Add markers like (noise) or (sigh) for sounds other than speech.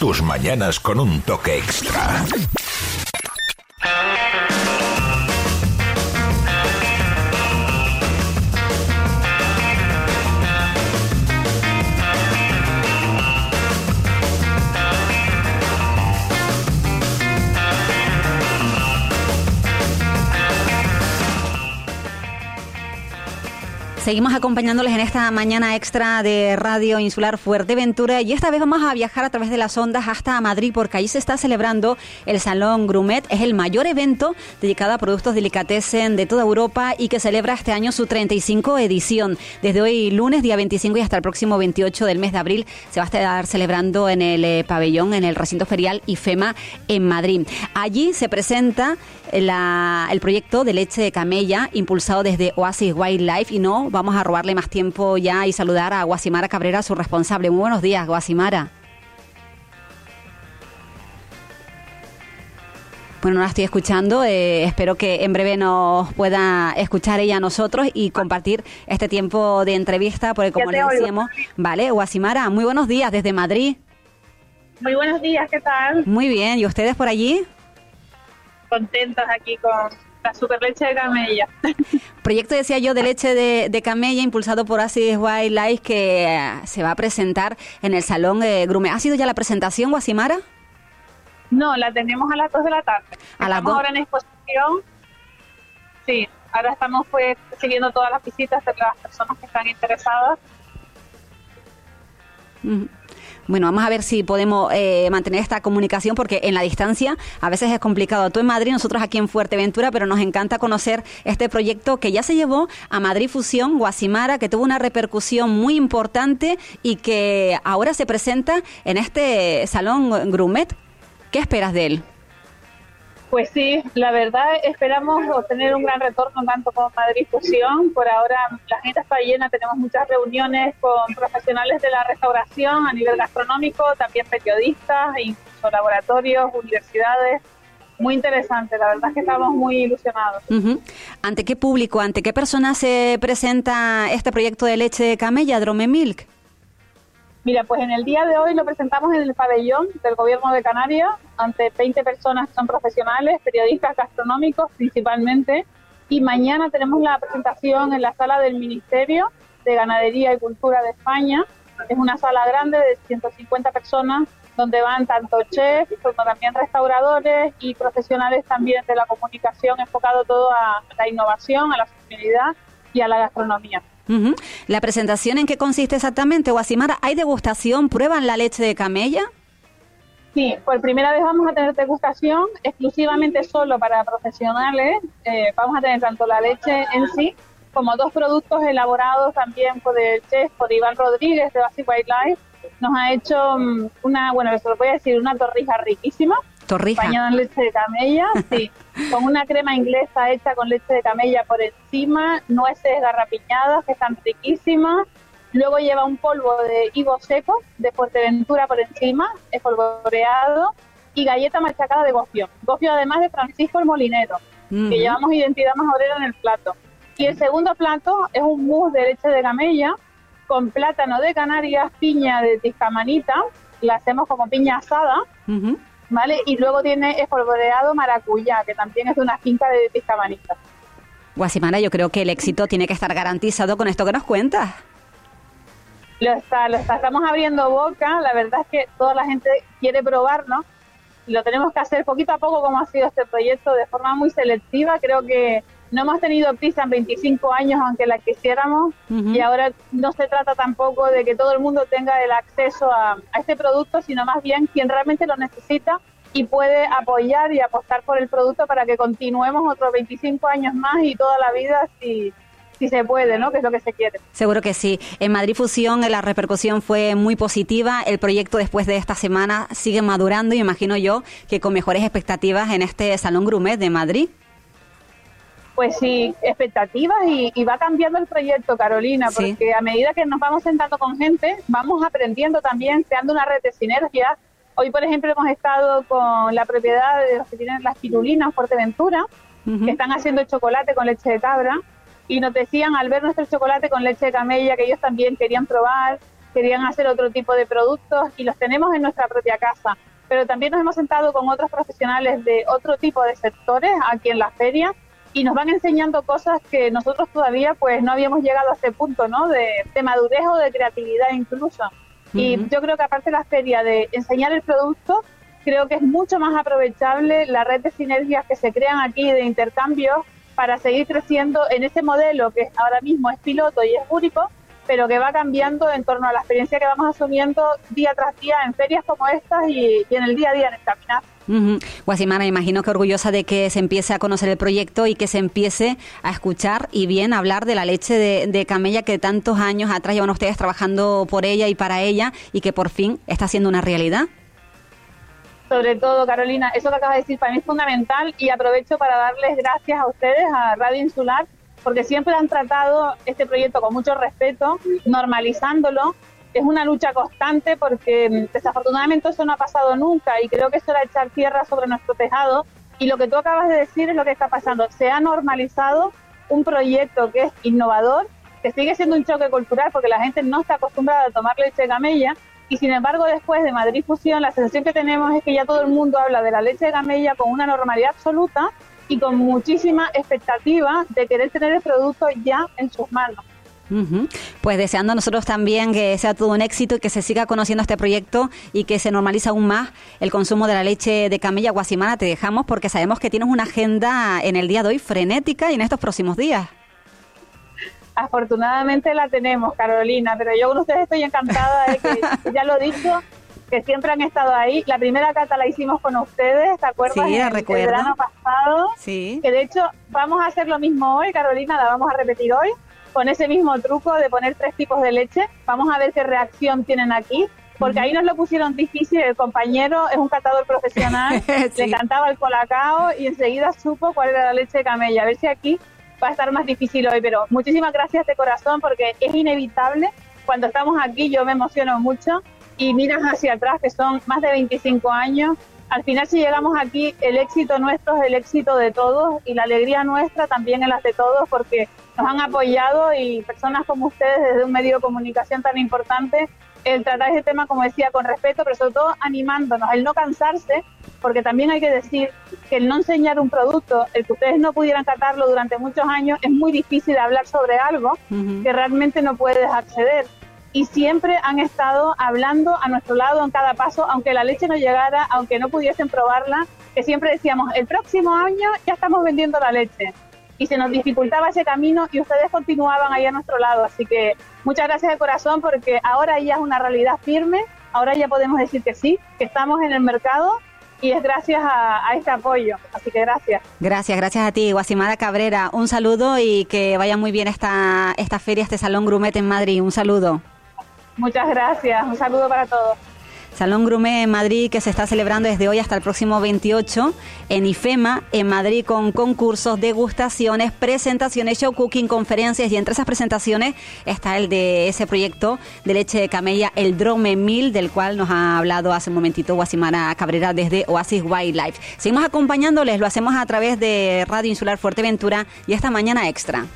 tus mañanas con un toque extra. Seguimos acompañándoles en esta mañana extra de Radio Insular Fuerteventura y esta vez vamos a viajar a través de las ondas hasta Madrid porque ahí se está celebrando el Salón Grumet. Es el mayor evento dedicado a productos delicatessen de toda Europa y que celebra este año su 35 edición. Desde hoy lunes, día 25 y hasta el próximo 28 del mes de abril se va a estar celebrando en el eh, pabellón, en el recinto ferial IFEMA en Madrid. Allí se presenta el proyecto de leche de camella impulsado desde Oasis Wildlife y no vamos a robarle más tiempo ya y saludar a Guasimara Cabrera, su responsable. Muy buenos días, Guasimara. Bueno, no la estoy escuchando. Eh, espero que en breve nos pueda escuchar ella a nosotros y compartir este tiempo de entrevista, porque como le decíamos, vale, Guasimara, muy buenos días desde Madrid. Muy buenos días, ¿qué tal? Muy bien, ¿y ustedes por allí? Contentos aquí con la super leche de camella. (laughs) Proyecto, decía yo, de leche de, camella impulsado por Asis Wildlife que eh, se va a presentar en el Salón de Grume. ¿Ha sido ya la presentación, Guasimara? No, la tenemos a las 2 de la tarde. A las dos. ahora en exposición. Sí, ahora estamos pues siguiendo todas las visitas de las personas que están interesadas. Bueno, vamos a ver si podemos eh, mantener esta comunicación porque en la distancia a veces es complicado. Tú en Madrid, nosotros aquí en Fuerteventura, pero nos encanta conocer este proyecto que ya se llevó a Madrid Fusión, Guasimara, que tuvo una repercusión muy importante y que ahora se presenta en este salón Grumet. ¿Qué esperas de él? Pues sí, la verdad esperamos obtener un gran retorno tanto con Madrid Fusión. Por ahora la agenda está llena, tenemos muchas reuniones con profesionales de la restauración a nivel gastronómico, también periodistas, incluso laboratorios, universidades. Muy interesante, la verdad es que estamos muy ilusionados. ¿Ante qué público, ante qué personas se presenta este proyecto de leche de camella, Drome Milk? Mira, pues en el día de hoy lo presentamos en el pabellón del Gobierno de Canarias ante 20 personas que son profesionales, periodistas gastronómicos principalmente, y mañana tenemos la presentación en la sala del Ministerio de Ganadería y Cultura de España. Es una sala grande de 150 personas donde van tanto chefs como también restauradores y profesionales también de la comunicación enfocado todo a la innovación, a la sostenibilidad y a la gastronomía. ¿La presentación en qué consiste exactamente, Guasimara? ¿Hay degustación? ¿Prueban la leche de camella? Sí, por primera vez vamos a tener degustación exclusivamente solo para profesionales. Eh, vamos a tener tanto la leche en sí como dos productos elaborados también por el chef, por Iván Rodríguez de Basic Wildlife. Nos ha hecho mm, una, bueno, se lo voy a decir, una torrija riquísima Torrija. Bañada en leche de camella, sí. (laughs) con una crema inglesa hecha con leche de camella por encima, nueces garrapiñadas que están riquísimas. Luego lleva un polvo de higo seco de Fuerteventura por encima, espolvoreado, y galleta machacada de gofio. Gofio además de Francisco el Molinero, que llevamos identidad más obrera en el plato. Y el segundo plato es un mousse de leche de camella con plátano de Canarias, piña de tiscamanita, la hacemos como piña asada, ¿vale? Y luego tiene espolvoreado maracuyá, que también es de una finca de Tiscamanita. Guasimara, yo creo que el éxito tiene que estar garantizado con esto que nos cuentas. Lo está, lo está, estamos abriendo boca, la verdad es que toda la gente quiere probarnos, lo tenemos que hacer poquito a poco como ha sido este proyecto, de forma muy selectiva, creo que no hemos tenido prisa en 25 años, aunque la quisiéramos, y ahora no se trata tampoco de que todo el mundo tenga el acceso a, este producto, sino más bien quien realmente lo necesita y puede apoyar y apostar por el producto para que continuemos otros 25 años más y toda la vida si, si se puede, ¿no? Que es lo que se quiere. Seguro que sí. En Madrid Fusión la repercusión fue muy positiva. El proyecto después de esta semana sigue madurando y imagino yo que con mejores expectativas en este Salón Grumet de Madrid pues sí, expectativas y, va cambiando el proyecto, Carolina, porque a medida que nos vamos sentando con gente, vamos aprendiendo también, creando una red de sinergia. Hoy, por ejemplo, hemos estado con la propiedad de los que tienen las pirulinas Fuerteventura, que están haciendo chocolate con leche de cabra, y nos decían al ver nuestro chocolate con leche de camella que ellos también querían probar. querían hacer otro tipo de productos y los tenemos en nuestra propia casa. Pero también nos hemos sentado con otros profesionales de otro tipo de sectores aquí en la feria y nos van enseñando cosas que nosotros todavía pues no habíamos llegado a ese punto, ¿no? De, madurez o de creatividad incluso. Y yo creo que aparte de la feria de enseñar el producto, creo que es mucho más aprovechable la red de sinergias que se crean aquí de intercambios para seguir creciendo en ese modelo que ahora mismo es piloto y es único, pero que va cambiando en torno a la experiencia que vamos asumiendo día tras día en ferias como estas y, en el día a día en el caminar. Guasimara, imagino que orgullosa de que se empiece a conocer el proyecto y que se empiece a escuchar y bien hablar de la leche de, de, camella que tantos años atrás llevan ustedes trabajando por ella y para ella y que por fin está siendo una realidad sobre todo, Carolina, eso que acabas de decir para mí es fundamental y aprovecho para darles gracias a ustedes, a Radio Insular, porque siempre han tratado este proyecto con mucho respeto, normalizándolo. Es una lucha constante porque mm, desafortunadamente eso no ha pasado nunca y creo que eso era echar tierra sobre nuestro tejado. Y lo que tú acabas de decir es lo que está pasando. Se ha normalizado un proyecto que es innovador, que sigue siendo un choque cultural porque la gente no está acostumbrada a tomar leche de camella, y sin embargo después de Madrid Fusión la sensación que tenemos es que ya todo el mundo habla de la leche de camella con una normalidad absoluta y con muchísima expectativa de querer tener el producto ya en sus manos. Pues deseando nosotros también que sea todo un éxito y que se siga conociendo este proyecto y que se normalice aún más el consumo de la leche de camella guasimana. Te dejamos porque sabemos que tienes una agenda en el día de hoy frenética y en estos próximos días. Afortunadamente la tenemos, Carolina, pero yo con ustedes estoy encantada de que, (laughs) ya lo he dicho, que siempre han estado ahí. La primera cata la hicimos con ustedes, ¿te acuerdas? Sí, el, verano pasado. Sí. Que de hecho vamos a hacer lo mismo hoy, Carolina, la vamos a repetir hoy, con ese mismo truco de poner tres tipos de leche. Vamos a ver qué reacción tienen aquí. Porque ahí nos lo pusieron difícil, el compañero es un catador profesional, (laughs) le encantaba el colacao y enseguida supo cuál era la leche de camella. A ver si aquí va a estar más difícil hoy, pero muchísimas gracias de corazón porque es inevitable. Cuando estamos aquí yo me emociono mucho y miras hacia atrás que son más de 25 años. Al final si llegamos aquí el éxito nuestro es el éxito de todos y la alegría nuestra también es la de todos porque nos han apoyado y personas como ustedes desde un medio de comunicación tan importante el tratar ese tema, como decía, con respeto, pero sobre todo animándonos, el no cansarse, porque también hay que decir que el no enseñar un producto, el que ustedes no pudieran catarlo durante muchos años, es muy difícil hablar sobre algo que realmente no puedes acceder. Y siempre han estado hablando a nuestro lado en cada paso, aunque la leche no llegara, aunque no pudiesen probarla, que siempre decíamos, el próximo año ya estamos vendiendo la leche y se nos dificultaba ese camino y ustedes continuaban ahí a nuestro lado. Así que muchas gracias de corazón porque ahora ya es una realidad firme, ahora ya podemos decir que sí, que estamos en el mercado y es gracias a, este apoyo. Así que gracias. Gracias, gracias a ti, Guasimara Cabrera. Un saludo y que vaya muy bien esta, esta feria, este Salón Grumet en Madrid. Un saludo. Muchas gracias, un saludo para todos. Salón Grumet en Madrid que se está celebrando desde hoy hasta el próximo 28 en IFEMA, en Madrid, con concursos, degustaciones, presentaciones, show cooking, conferencias y entre esas presentaciones está el de ese proyecto de leche de camella, el Drome 1000, del cual nos ha hablado hace un momentito Guasimara Cabrera desde Oasis Wildlife. Seguimos acompañándoles, lo hacemos a través de Radio Insular Fuerteventura y esta mañana extra.